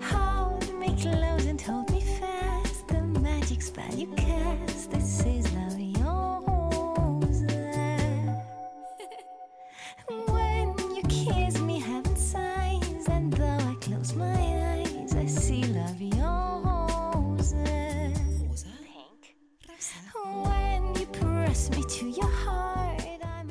Hold me close and hold me fast. The magic spell you cast. This is en rose. when you kiss me, heaven sighs. And though I close my eyes, I see en rose. Pink. When you press me to your heart, I'm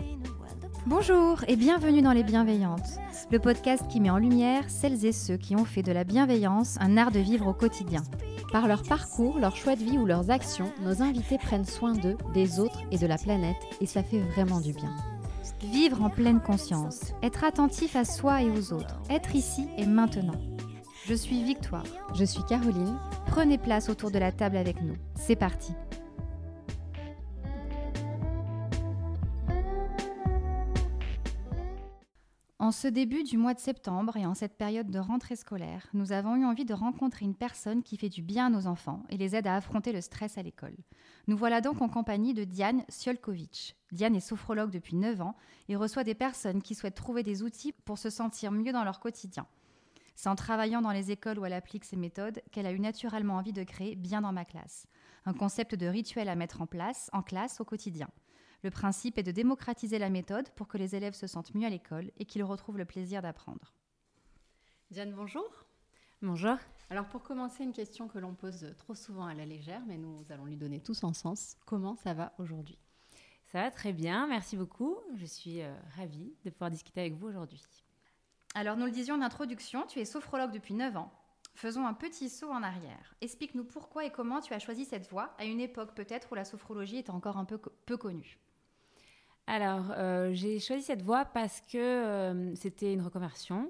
Bonjour et bienvenue dans Les Bienveillantes, le podcast qui met en lumière celles et ceux qui ont fait de la bienveillance un art de vivre au quotidien. Par leur parcours, leur choix de vie ou leurs actions, nos invités prennent soin d'eux, des autres et de la planète, et ça fait vraiment du bien. Vivre en pleine conscience, être attentif à soi et aux autres, être ici et maintenant. Je suis Victoire. Je suis Caroline. Prenez place autour de la table avec nous. C'est parti. En ce début du mois de septembre et en cette période de rentrée scolaire, nous avons eu envie de rencontrer une personne qui fait du bien à nos enfants et les aide à affronter le stress à l'école. Nous voilà donc en compagnie de Diane Siolkovic. Diane est sophrologue depuis 9 ans et reçoit des personnes qui souhaitent trouver des outils pour se sentir mieux dans leur quotidien. C'est en travaillant dans les écoles où elle applique ces méthodes qu'elle a eu naturellement envie de créer Bien dans ma classe, un concept de rituel à mettre en place en classe au quotidien. Le principe est de démocratiser la méthode pour que les élèves se sentent mieux à l'école et qu'ils retrouvent le plaisir d'apprendre. Diane, bonjour. Bonjour. Alors pour commencer, une question que l'on pose trop souvent à la légère, mais nous allons lui donner tout son sens. Comment ça va aujourd'hui? Ça va très bien, merci beaucoup. Je suis euh, ravie de pouvoir discuter avec vous aujourd'hui. Alors nous le disions en introduction, tu es sophrologue depuis 9 ans. Faisons un petit saut en arrière. Explique-nous pourquoi et comment tu as choisi cette voie à une époque peut-être où la sophrologie était encore un peu, co- peu connue. Alors, euh, j'ai choisi cette voie parce que euh, c'était une reconversion.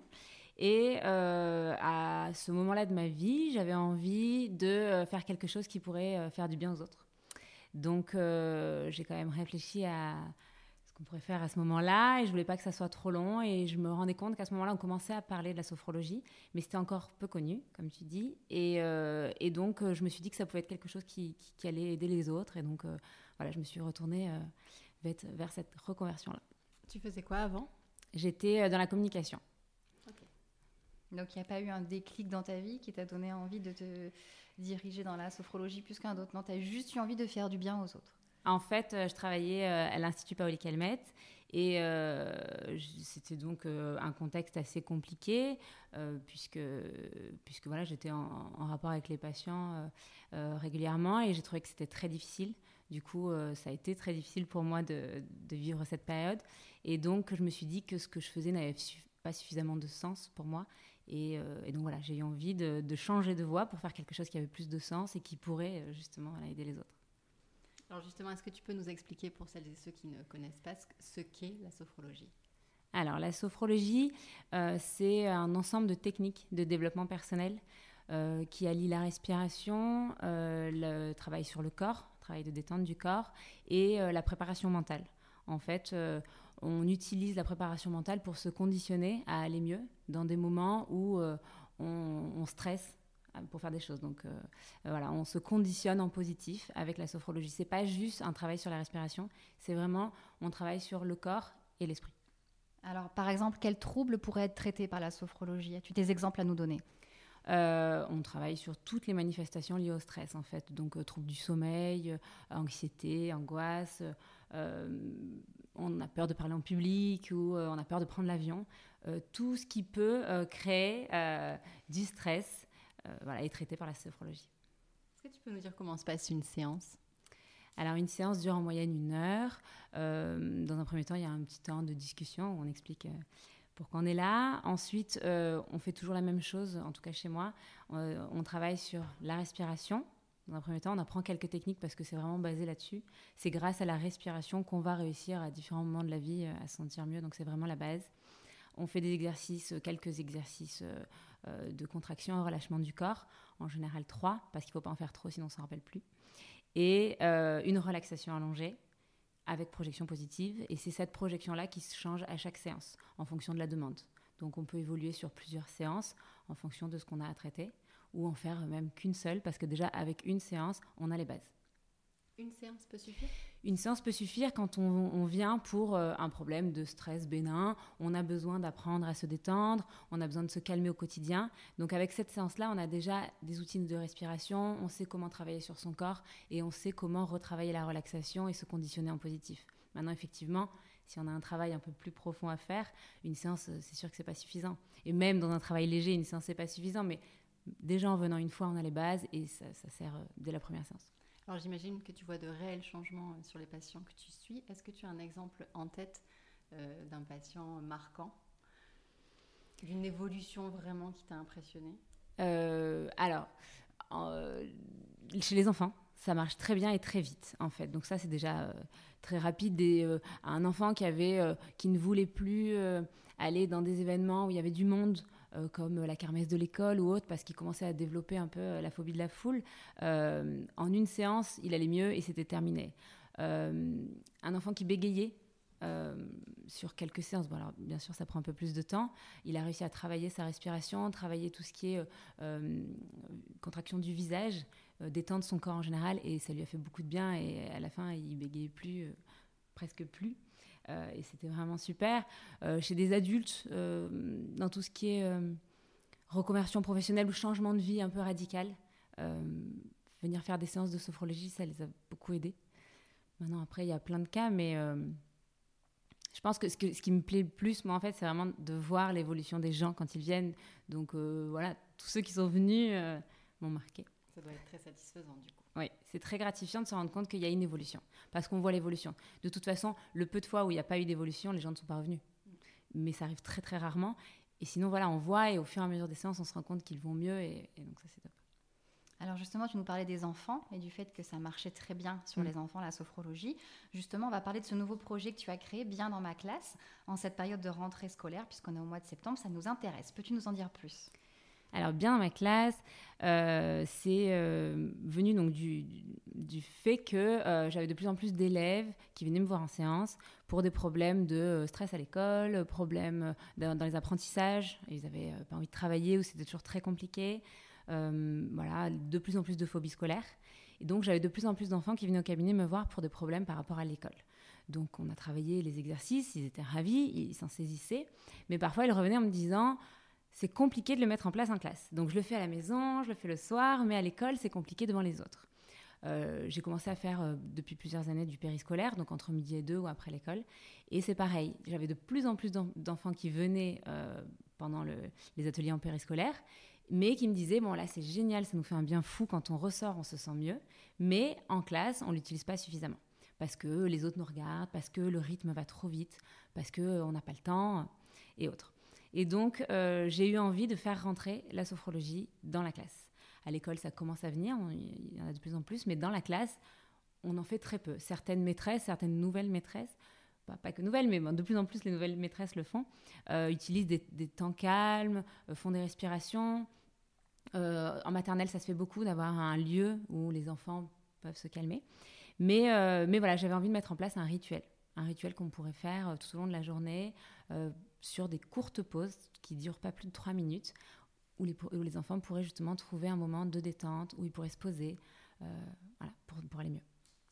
Et euh, à ce moment-là de ma vie, j'avais envie de faire quelque chose qui pourrait faire du bien aux autres. Donc, j'ai quand même réfléchi à ce qu'on pourrait faire à ce moment-là. Et je voulais pas que ça soit trop long. Et je me rendais compte qu'à ce moment-là, on commençait à parler de la sophrologie. Mais c'était encore peu connu, comme tu dis. Et, donc, je me suis dit que ça pouvait être quelque chose qui, qui- allait aider les autres. Et donc, voilà, je me suis retournée vers, vers cette reconversion-là. Tu faisais quoi avant? J'étais euh, dans la communication. Donc il n'y a pas eu un déclic dans ta vie qui t'a donné envie de te diriger dans la sophrologie plus qu'un autre? Non, tu as juste eu envie de faire du bien aux autres. En fait, euh, je travaillais euh, à l'Institut Paoli Calmette et euh, c'était donc un contexte assez compliqué euh, puisque, puisque voilà, j'étais en, en rapport avec les patients euh, régulièrement et j'ai trouvé que c'était très difficile. Du coup, euh, ça a été très difficile pour moi de, de vivre cette période. Et donc, je me suis dit que ce que je faisais n'avait pas suffisamment de sens pour moi. Et, euh, et donc, voilà, j'ai eu envie de, de changer de voie pour faire quelque chose qui avait plus de sens et qui pourrait euh, justement voilà, aider les autres. Alors justement, est-ce que tu peux nous expliquer pour celles et ceux qui ne connaissent pas ce- ce qu'est la sophrologie? Alors, la sophrologie, euh, c'est un ensemble de techniques de développement personnel euh, qui allie la respiration, euh, le travail sur le corps, travail de détente du corps, et euh, la préparation mentale. En fait, euh, on utilise la préparation mentale pour se conditionner à aller mieux dans des moments où euh, on, on stresse pour faire des choses. Donc voilà, on se conditionne en positif avec la sophrologie. C'est pas juste un travail sur la respiration, c'est vraiment on travaille sur le corps et l'esprit. Alors par exemple, quels troubles pourraient être traités par la sophrologie? As-tu des exemples à nous donner? Euh, on travaille sur toutes les manifestations liées au stress, en fait. Donc, euh, troubles du sommeil, euh, anxiété, angoisse. euh, on a peur de parler en public ou on a peur de prendre l'avion. Tout ce qui peut créer du stress voilà, est traité par la sophrologie. Est-ce que tu peux nous dire comment se passe une séance? Alors, une séance dure en moyenne une heure. Dans un premier temps, il y a un petit temps de discussion où on explique euh, pourquoi on est là. Ensuite, euh, on fait toujours la même chose, en tout cas chez moi. Euh, on travaille sur la respiration. Dans un premier temps, on apprend quelques techniques parce que c'est vraiment basé là-dessus. C'est grâce à la respiration qu'on va réussir à différents moments de la vie euh, à se sentir mieux. Donc, c'est vraiment la base. On fait des exercices, quelques exercices de contraction et relâchement du corps. En général, trois, parce qu'il ne faut pas en faire trop, sinon on ne s'en rappelle plus et une relaxation allongée avec projection positive. Et c'est cette projection-là qui se change à chaque séance en fonction de la demande. Donc on peut évoluer sur plusieurs séances en fonction de ce qu'on a à traiter ou en faire même qu'une seule parce que déjà avec une séance, on a les bases. Une séance peut suffire? Une séance peut suffire quand on, vient pour euh, un problème de stress bénin, on a besoin d'apprendre à se détendre, on a besoin de se calmer au quotidien. Donc avec cette séance-là, on a déjà des outils de respiration, on sait comment travailler sur son corps et on sait comment retravailler la relaxation et se conditionner en positif. Maintenant, effectivement, si on a un travail un peu plus profond à faire, une séance, euh, c'est sûr que c'est pas suffisant. Et même dans un travail léger, une séance, c'est pas suffisant. Mais déjà en venant une fois, on a les bases et ça, ça sert euh, dès la première séance. Alors j'imagine que tu vois de réels changements euh, sur les patients que tu suis. Est-ce que tu as un exemple en tête euh, d'un patient marquant? D'une évolution vraiment qui t'a impressionné Euh, alors, chez les enfants, ça marche très bien et très vite, en fait. Donc ça, c'est déjà très rapide. Un enfant qui, avait, qui ne voulait plus aller dans des événements où il y avait du monde, euh, comme la kermesse de l'école ou autre, parce qu'il commençait à développer un peu euh, la phobie de la foule. Euh, en une séance, il allait mieux et c'était terminé. Un enfant qui bégayait sur quelques séances, bon, alors bien sûr ça prend un peu plus de temps, il a réussi à travailler sa respiration, travailler tout ce qui est contraction du visage, détendre son corps en général et ça lui a fait beaucoup de bien et à la fin il bégayait plus, presque plus. Euh, et c'était vraiment super. Euh, chez des adultes, euh, dans tout ce qui est reconversion professionnelle ou changement de vie un peu radical, venir faire des séances de sophrologie, ça les a beaucoup aidés. Maintenant, après, il y a plein de cas, mais je pense que ce, qui me plaît le plus, moi, en fait, c'est vraiment de voir l'évolution des gens quand ils viennent. Donc, voilà, tous ceux qui sont venus m'ont marqué. Ça doit être très satisfaisant du coup. Oui, c'est très gratifiant de se rendre compte qu'il y a une évolution, parce qu'on voit l'évolution. De toute façon, le peu de fois où il n'y a pas eu d'évolution, les gens ne sont pas revenus. Mais ça arrive très très rarement. Et sinon, voilà, on voit et au fur et à mesure des séances, on se rend compte qu'ils vont mieux et, et donc ça c'est top. Alors justement, tu nous parlais des enfants et du fait que ça marchait très bien sur Mm. les enfants, la sophrologie. Justement, on va parler de ce nouveau projet que tu as créé bien dans ma classe en cette période de rentrée scolaire, puisqu'on est au mois de septembre, ça nous intéresse. Peux-tu nous en dire plus? Alors bien dans ma classe, euh, c'est euh, venu donc du, fait que euh, j'avais de plus en plus d'élèves qui venaient me voir en séance pour des problèmes de stress à l'école, problèmes dans, dans les apprentissages. Ils n'avaient pas envie de travailler ou c'était toujours très compliqué. Voilà, de plus en plus de phobies scolaires. Et donc j'avais de plus en plus d'enfants qui venaient au cabinet me voir pour des problèmes par rapport à l'école. Donc on a travaillé les exercices, ils étaient ravis, ils s'en saisissaient. Mais parfois ils revenaient en me disant c'est compliqué de le mettre en place en classe. Donc je le fais à la maison, je le fais le soir, mais à l'école, c'est compliqué devant les autres. Euh, j'ai commencé à faire euh, depuis plusieurs années du périscolaire, donc entre midi et deux ou après l'école. Et c'est pareil, j'avais de plus en plus d'en- d'enfants qui venaient euh, pendant le- les ateliers en périscolaire, mais qui me disaient, bon là c'est génial, ça nous fait un bien fou, quand on ressort, on se sent mieux, mais en classe, on l'utilise pas suffisamment. Parce que les autres nous regardent, parce que le rythme va trop vite, parce qu'on n'a pas le temps, et autres. Et donc, euh, j'ai eu envie de faire rentrer la sophrologie dans la classe. À l'école, ça commence à venir, il y en a de plus en plus, mais dans la classe, on en fait très peu. Certaines maîtresses, certaines nouvelles maîtresses, pas, que nouvelles, mais de plus en plus les nouvelles maîtresses le font, euh, utilisent des, temps calmes, euh, font des respirations. En maternelle, ça se fait beaucoup d'avoir un lieu où les enfants peuvent se calmer. Mais, mais voilà, j'avais envie de mettre en place un rituel. Un rituel qu'on pourrait faire tout au long de la journée, sur des courtes pauses qui durent pas plus de trois minutes, où les, où les enfants pourraient justement trouver un moment de détente, où ils pourraient se poser, euh, voilà, pour, pour aller mieux.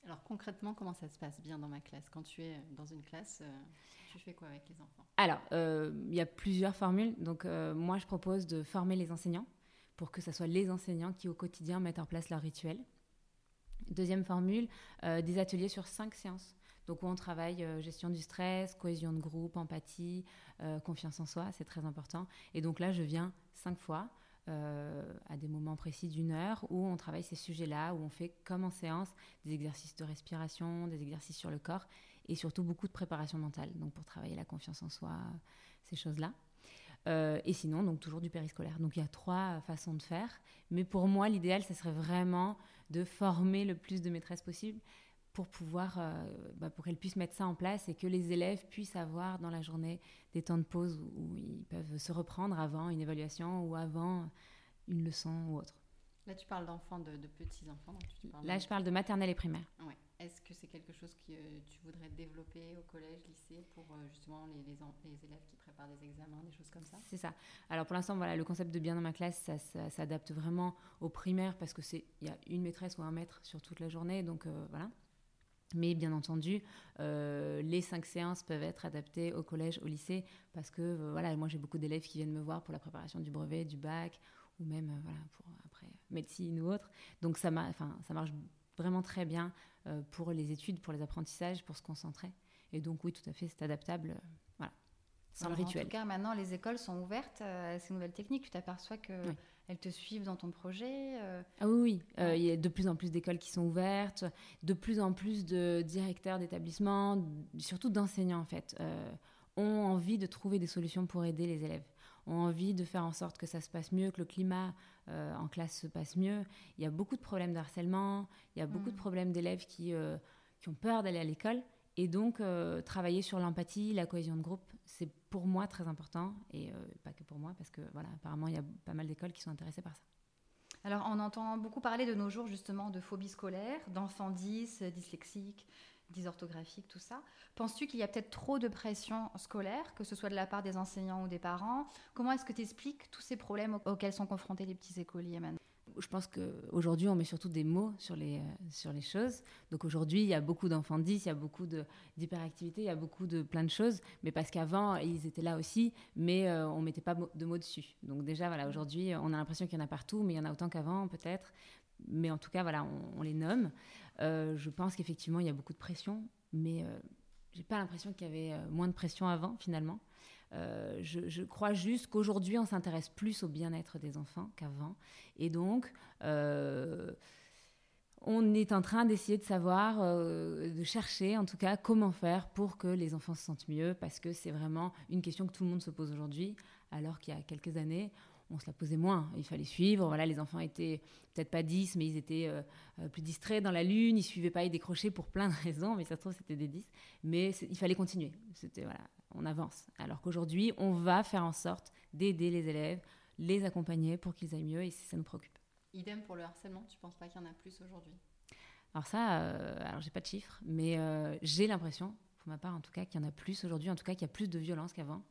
Alors concrètement, comment ça se passe bien dans ma classe? Quand tu es dans une classe, euh, tu fais quoi avec les enfants? Alors, euh, il y a plusieurs formules. Donc, euh, moi, je propose de former les enseignants pour que ce soit les enseignants qui, au quotidien, mettent en place leur rituel. Deuxième formule, euh, des ateliers sur cinq séances. Donc, où on travaille euh, gestion du stress, cohésion de groupe, empathie, euh, confiance en soi, c'est très important. Et donc là, je viens cinq fois euh, à des moments précis d'une heure où on travaille ces sujets-là, où on fait, comme en séance, des exercices de respiration, des exercices sur le corps et surtout beaucoup de préparation mentale, donc pour travailler la confiance en soi, ces choses-là. Et sinon, donc toujours du périscolaire. Donc il y a trois façons de faire. Mais pour moi, l'idéal, ce serait vraiment de former le plus de maîtresses possible pour pouvoir, euh, bah, pour qu'elles puissent mettre ça en place et que les élèves puissent avoir dans la journée des temps de pause où, où ils peuvent se reprendre avant une évaluation ou avant une leçon ou autre. Là, tu parles d'enfants, de, de petits enfants. donc tu parles Là, de- je parle de maternelle et primaire. Est-ce que c'est quelque chose que tu voudrais développer au collège, lycée, pour euh, justement les, les, élèves qui préparent des examens, des choses comme ça? C'est ça. Alors pour l'instant, voilà, le concept de bien dans ma classe, ça, ça s'adapte vraiment aux primaires parce que c'est il y a une maîtresse ou un maître sur toute la journée, donc euh, voilà. Mais bien entendu, euh, les cinq séances peuvent être adaptées au collège, au lycée, parce que euh, voilà, moi j'ai beaucoup d'élèves qui viennent me voir pour la préparation du brevet, du bac, ou même euh, voilà pour après médecine ou autre. Donc ça, enfin, ça marche vraiment très bien pour les études, pour les apprentissages, pour se concentrer. Et donc oui, tout à fait, c'est adaptable, voilà, sans Alors, le rituel. En tout cas, maintenant, les écoles sont ouvertes à ces nouvelles techniques. Tu t'aperçois Oui. Te suivent dans ton projet. euh, Ah oui, oui. Euh, il y a de plus en plus d'écoles qui sont ouvertes, de plus en plus de directeurs d'établissements, surtout d'enseignants en fait, euh, ont envie de trouver des solutions pour aider les élèves, ont envie de faire en sorte que ça se passe mieux, que le climat euh, en classe se passe mieux. Il y a beaucoup de problèmes de harcèlement, il y a beaucoup Mm. de problèmes d'élèves qui, euh, qui ont peur d'aller à l'école. Et donc, euh, travailler sur l'empathie, la cohésion de groupe, c'est pour moi très important. Et euh, pas que pour moi, parce que voilà, apparemment, il y a pas mal d'écoles qui sont intéressées par ça. Alors, on entend beaucoup parler de nos jours, justement, de phobie scolaire, d'enfants 10, euh, dyslexiques, dysorthographiques, tout ça. Penses-tu qu'il y a peut-être trop de pression scolaire, que ce soit de la part des enseignants ou des parents? Comment est-ce que tu expliques tous ces problèmes au- auxquels sont confrontés les petits écoliers maintenant je pense qu'aujourd'hui, on met surtout des mots sur les, euh, sur les choses. Donc aujourd'hui, il y a beaucoup d'enfants 10, il y a beaucoup d'hyperactivité, il y a beaucoup de plein de choses. Mais parce qu'avant, ils étaient là aussi, mais euh, on mettait pas de mots dessus. Donc déjà, voilà, aujourd'hui, on a l'impression qu'il y en a partout, mais il y en a autant qu'avant, peut-être. Mais en tout cas, voilà, on, on les nomme. Euh, je pense qu'effectivement, il y a beaucoup de pression, mais euh, j'ai pas l'impression qu'il y avait euh, moins de pression avant, finalement. Euh, je, crois juste qu'aujourd'hui, on s'intéresse plus au bien-être des enfants qu'avant. Et donc, euh, on est en train d'essayer de savoir, euh, de chercher en tout cas comment faire pour que les enfants se sentent mieux, parce que c'est vraiment une question que tout le monde se pose aujourd'hui, alors qu'il y a quelques années, on se la posait moins. Il fallait suivre. Voilà, les enfants étaient peut-être pas 10, mais ils étaient plus distraits dans la lune. Ils suivaient pas, ils décrochaient pour plein de raisons, mais ça se trouve c'était des 10. Mais il fallait continuer. C'était voilà, on avance. Alors qu'aujourd'hui, on va faire en sorte d'aider les élèves, les accompagner pour qu'ils aillent mieux, et ça nous préoccupe. Idem pour le harcèlement, tu penses pas qu'il y en a plus aujourd'hui? Alors ça, euh, alors j'ai pas de chiffres, mais euh, j'ai l'impression, pour ma part en tout cas, qu'il y en a plus aujourd'hui, en tout cas qu'il y a plus de violence qu'avant.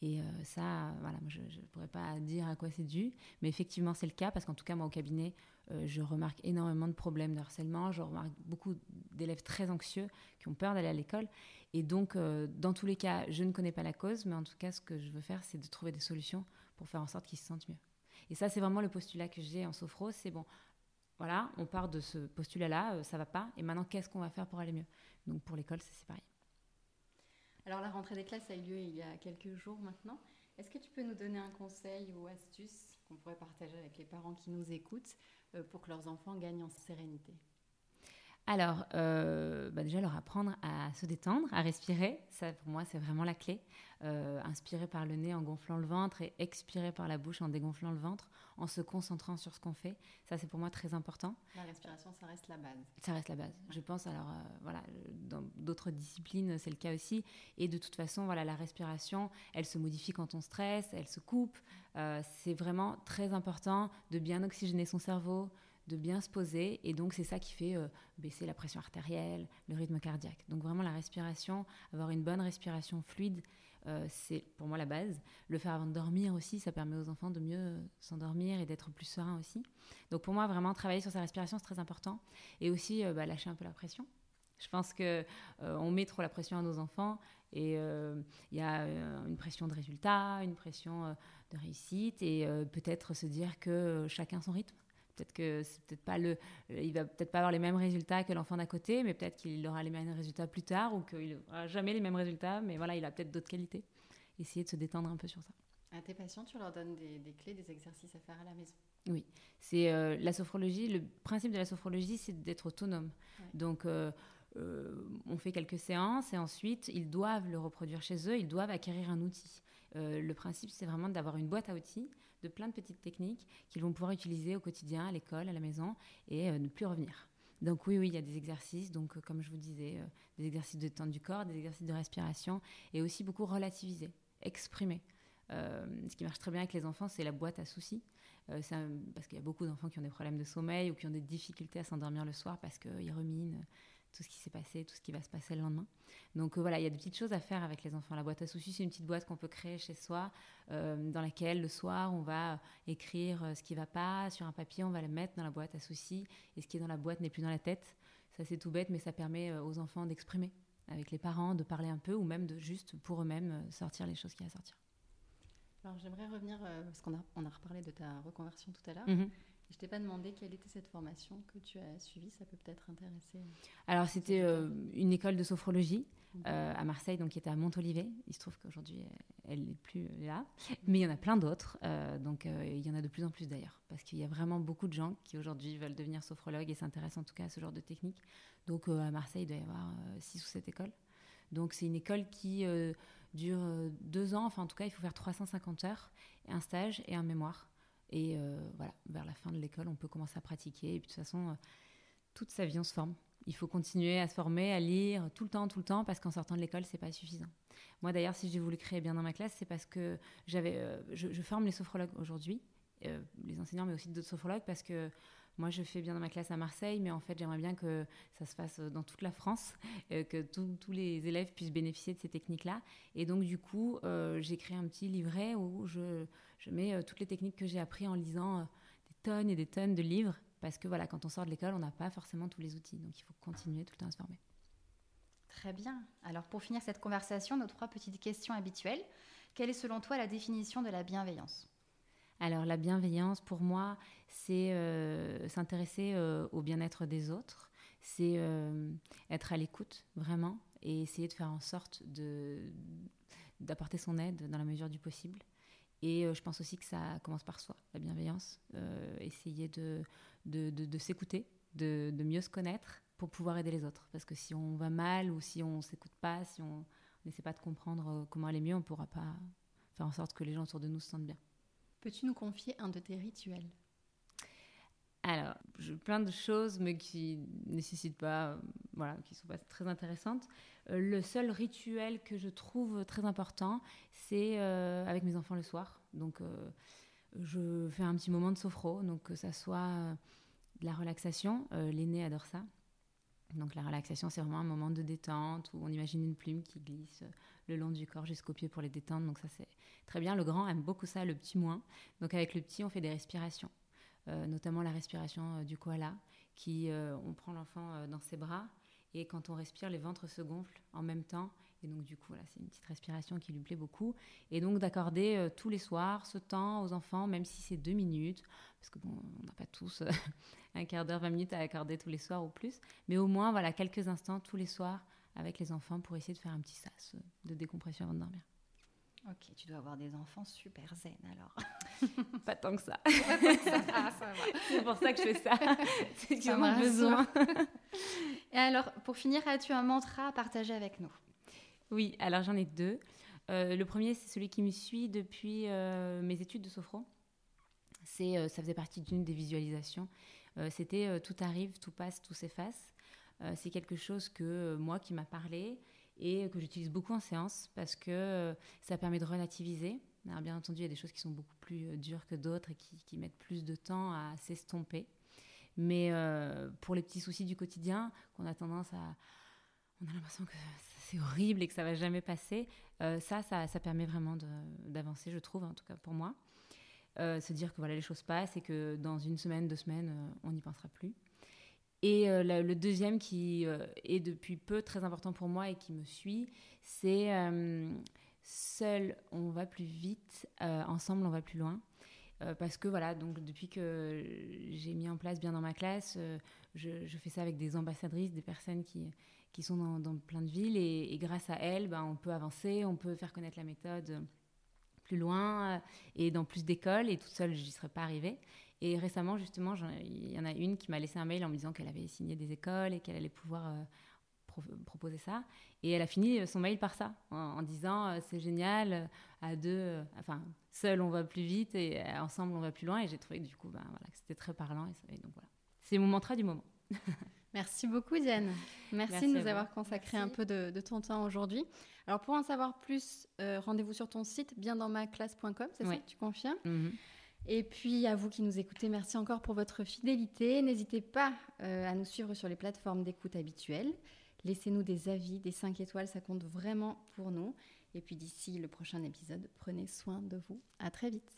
Et euh, ça, voilà, je ne pourrais pas dire à quoi c'est dû, mais effectivement c'est le cas parce qu'en tout cas moi au cabinet, euh, je remarque énormément de problèmes de harcèlement, je remarque beaucoup d'élèves très anxieux qui ont peur d'aller à l'école. Et donc euh, dans tous les cas, je ne connais pas la cause, mais en tout cas ce que je veux faire, c'est de trouver des solutions pour faire en sorte qu'ils se sentent mieux. Et ça, c'est vraiment le postulat que j'ai en sophro, c'est bon, voilà, on part de ce postulat-là, ça va pas, et maintenant qu'est-ce qu'on va faire pour aller mieux? Donc pour l'école, c'est pareil. Alors la rentrée des classes a eu lieu il y a quelques jours maintenant. Est-ce que tu peux nous donner un conseil ou astuce qu'on pourrait partager avec les parents qui nous écoutent euh, pour que leurs enfants gagnent en sérénité? Alors, euh, bah déjà leur apprendre à se détendre, à respirer, ça pour moi c'est vraiment la clé. Euh, inspirer par le nez en gonflant le ventre et expirer par la bouche en dégonflant le ventre, en se concentrant sur ce qu'on fait, ça c'est pour moi très important. La respiration, ça reste la base. Ça reste la base. Je pense, alors euh, voilà, dans d'autres disciplines, c'est le cas aussi. Et de toute façon, voilà, la respiration, elle se modifie quand on stresse, elle se coupe. C'est vraiment très important de bien oxygéner son cerveau, de bien se poser. Et donc, c'est ça qui fait euh, baisser la pression artérielle, le rythme cardiaque. Donc, vraiment, la respiration, avoir une bonne respiration fluide, euh, c'est pour moi la base. Le faire avant de dormir aussi, ça permet aux enfants de mieux euh, s'endormir et d'être plus serein aussi. Donc pour moi, vraiment travailler sur sa respiration, c'est très important. Et aussi bah, lâcher un peu la pression. Je pense que on met trop la pression à nos enfants et il y a une pression de résultat, une pression de réussite et peut-être se dire que chacun son rythme. Peut-être que c'est peut-être pas le, il va peut-être pas avoir les mêmes résultats que l'enfant d'à côté, mais peut-être qu'il aura les mêmes résultats plus tard ou qu'il aura jamais les mêmes résultats, mais voilà, il a peut-être d'autres qualités. Essayer de se détendre un peu sur ça. À tes patients, tu leur donnes des, des clés, des exercices à faire à la maison? C'est euh, la sophrologie. Le principe de la sophrologie, c'est d'être autonome. Ouais. Donc, euh, euh, on fait quelques séances et ensuite, ils doivent le reproduire chez eux. Ils doivent acquérir un outil. Euh, le principe, c'est vraiment d'avoir une boîte à outils de plein de petites techniques qu'ils vont pouvoir utiliser au quotidien, à l'école, à la maison, et euh, ne plus revenir. Donc oui, oui, il y a des exercices. Donc, euh, comme je vous disais, euh, des exercices de détente du corps, des exercices de respiration, et aussi beaucoup relativiser, exprimer. Ce qui marche très bien avec les enfants, c'est la boîte à soucis. Parce qu'il y a beaucoup d'enfants qui ont des problèmes de sommeil ou qui ont des difficultés à s'endormir le soir parce qu'ils ruminent. Tout ce qui s'est passé, tout ce qui va se passer le lendemain. Donc euh, voilà, il y a des petites choses à faire avec les enfants. La boîte à soucis, c'est une petite boîte qu'on peut créer chez soi, euh, dans laquelle le soir, on va écrire euh, ce qui va pas sur un papier, on va le mettre dans la boîte à soucis, et ce qui est dans la boîte n'est plus dans la tête. Ça, c'est tout bête, mais ça permet aux enfants d'exprimer avec les parents, de parler un peu, ou même de juste pour eux-mêmes sortir les choses qu'il y a à sortir. Alors j'aimerais revenir, parce qu'on a, on a reparlé de ta reconversion tout à l'heure. Mhm. Je t'ai pas demandé quelle était cette formation que tu as suivie, ça peut peut-être intéresser. Alors c'était euh, une école de sophrologie Mhm. euh, à Marseille, donc qui était à Montolivet. Il se trouve qu'aujourd'hui elle n'est plus là, mais il y en a plein d'autres. euh, donc euh, il y en a de plus en plus d'ailleurs, parce qu'il y a vraiment beaucoup de gens qui aujourd'hui veulent devenir sophrologues et s'intéressent en tout cas à ce genre de technique. Donc euh, à Marseille il doit y avoir 6 ou 7 écoles. Donc c'est une école qui euh, dure euh, deux ans, enfin en tout cas il faut faire 350 heures, et un stage et un mémoire. Et euh, voilà, vers la fin de l'école, on peut commencer à pratiquer. Et puis de toute façon, euh, toute sa vie, on se forme. Il faut continuer à se former, à lire tout le temps, tout le temps, parce qu'en sortant de l'école, c'est pas suffisant. Moi, d'ailleurs, si j'ai voulu créer bien dans ma classe, c'est parce que j'avais, euh, je, je forme les sophrologues aujourd'hui, les enseignants, mais aussi d'autres sophrologues, parce que moi, je fais bien dans ma classe à Marseille, mais en fait, j'aimerais bien que ça se fasse dans toute la France, euh, que tous- les élèves puissent bénéficier de ces techniques-là. Et donc, du coup, euh, j'ai créé un petit livret où je, je mets euh, toutes les techniques que j'ai appris en lisant euh, des tonnes et des tonnes de livres, parce que voilà, quand on sort de l'école, on n'a pas forcément tous les outils, donc il faut continuer tout le temps à se former. Très bien. Alors pour finir cette conversation, nos trois petites questions habituelles. Quelle est selon toi la définition de la bienveillance? Alors la bienveillance, pour moi, c'est euh, s'intéresser euh, au bien-être des autres, c'est euh, être à l'écoute vraiment et essayer de faire en sorte de d'apporter son aide dans la mesure du possible. Et je pense aussi que ça commence par soi, la bienveillance, essayer de, de, s'écouter, de, mieux se connaître pour pouvoir aider les autres. Parce que si on va mal ou si on s'écoute pas, si on n'essaie pas de comprendre comment aller mieux, on ne pourra pas faire en sorte que les gens autour de nous se sentent bien. Peux-tu nous confier un de tes rituels? Alors, je, plein de choses, mais qui nécessitent pas, euh, voilà, qui sont pas très intéressantes. Euh, le seul rituel que je trouve très important, c'est euh, avec mes enfants le soir. Donc, je fais un petit moment de sophro, donc que ça soit de la relaxation. L'aîné adore ça. Donc, la relaxation, c'est vraiment un moment de détente où on imagine une plume qui glisse le long du corps jusqu'aux pieds pour les détendre. Donc, ça, c'est très bien. Le grand aime beaucoup ça, le petit moins. Donc, avec le petit, on fait des respirations. Euh, notamment la respiration euh, du koala, qui euh, on prend l'enfant dans ses bras et quand on respire, les ventres se gonflent en même temps. Et donc du coup, c'est une petite respiration qui lui plaît beaucoup. Et donc d'accorder tous les soirs ce temps aux enfants, même si c'est deux minutes, parce que bon, on n'a pas tous un quart d'heure, 20 minutes à accorder tous les soirs ou plus, mais au moins voilà quelques instants tous les soirs avec les enfants pour essayer de faire un petit sas euh, de décompression avant de dormir. Ok, tu dois avoir des enfants super zen alors. Pas tant que ça. ah, ça c'est pour ça que je fais ça. c'est qu'ils en ont besoin. Et alors, pour finir, as-tu un mantra à partager avec nous? Oui, alors j'en ai deux. Euh, le premier, c'est celui qui me suit depuis euh, mes études de sophro. C'est, euh, ça faisait partie d'une des visualisations. C'était tout arrive, tout passe, tout s'efface. Euh, c'est quelque chose que euh, moi qui m'a parlé et que j'utilise beaucoup en séance parce que euh, ça permet de relativiser. Alors, bien entendu, il y a des choses qui sont beaucoup plus dures que d'autres et qui, mettent plus de temps à s'estomper. Mais pour les petits soucis du quotidien, qu'on a tendance à... On a l'impression que c'est horrible et que ça va jamais passer. Ça, ça, ça permet vraiment d'avancer, je trouve, en tout cas pour moi. Se dire que voilà, les choses passent et que dans une semaine, deux semaines, on n'y pensera plus. Et euh, le, deuxième qui euh, est depuis peu très important pour moi et qui me suit, c'est euh, seul on va plus vite, ensemble on va plus loin. Parce que voilà, donc depuis que j'ai mis en place bien dans ma classe, je, fais ça avec des ambassadrices, des personnes qui, qui sont dans, plein de villes et, grâce à elles, ben, on peut avancer, on peut faire connaître la méthode plus loin et dans plus d'écoles et toute seule, je n'y serais pas arrivée. Et récemment, justement, il y en a une qui m'a laissé un mail en me disant qu'elle avait signé des écoles et qu'elle allait pouvoir euh, pro- proposer ça. Et elle a fini son mail par ça, en, en disant euh, c'est génial, euh, à deux, euh, enfin, seul on va plus vite et euh, ensemble on va plus loin. Et j'ai trouvé que du coup, ben, voilà, c'était très parlant. Et, ça- et donc voilà, c'est mon mantra du moment. Merci beaucoup Diane. Merci, Merci de nous avoir consacré un peu de, de ton temps aujourd'hui. Alors pour en savoir plus, euh, rendez-vous sur ton site biendansmaclasse.com, c'est Oui. ça Tu confirmes? Mhm. Et puis à vous qui nous écoutez, merci encore pour votre fidélité. N'hésitez pas euh, à nous suivre sur les plateformes d'écoute habituelles. Laissez-nous des avis, des 5 étoiles, ça compte vraiment pour nous. Et puis d'ici le prochain épisode, prenez soin de vous. À très vite.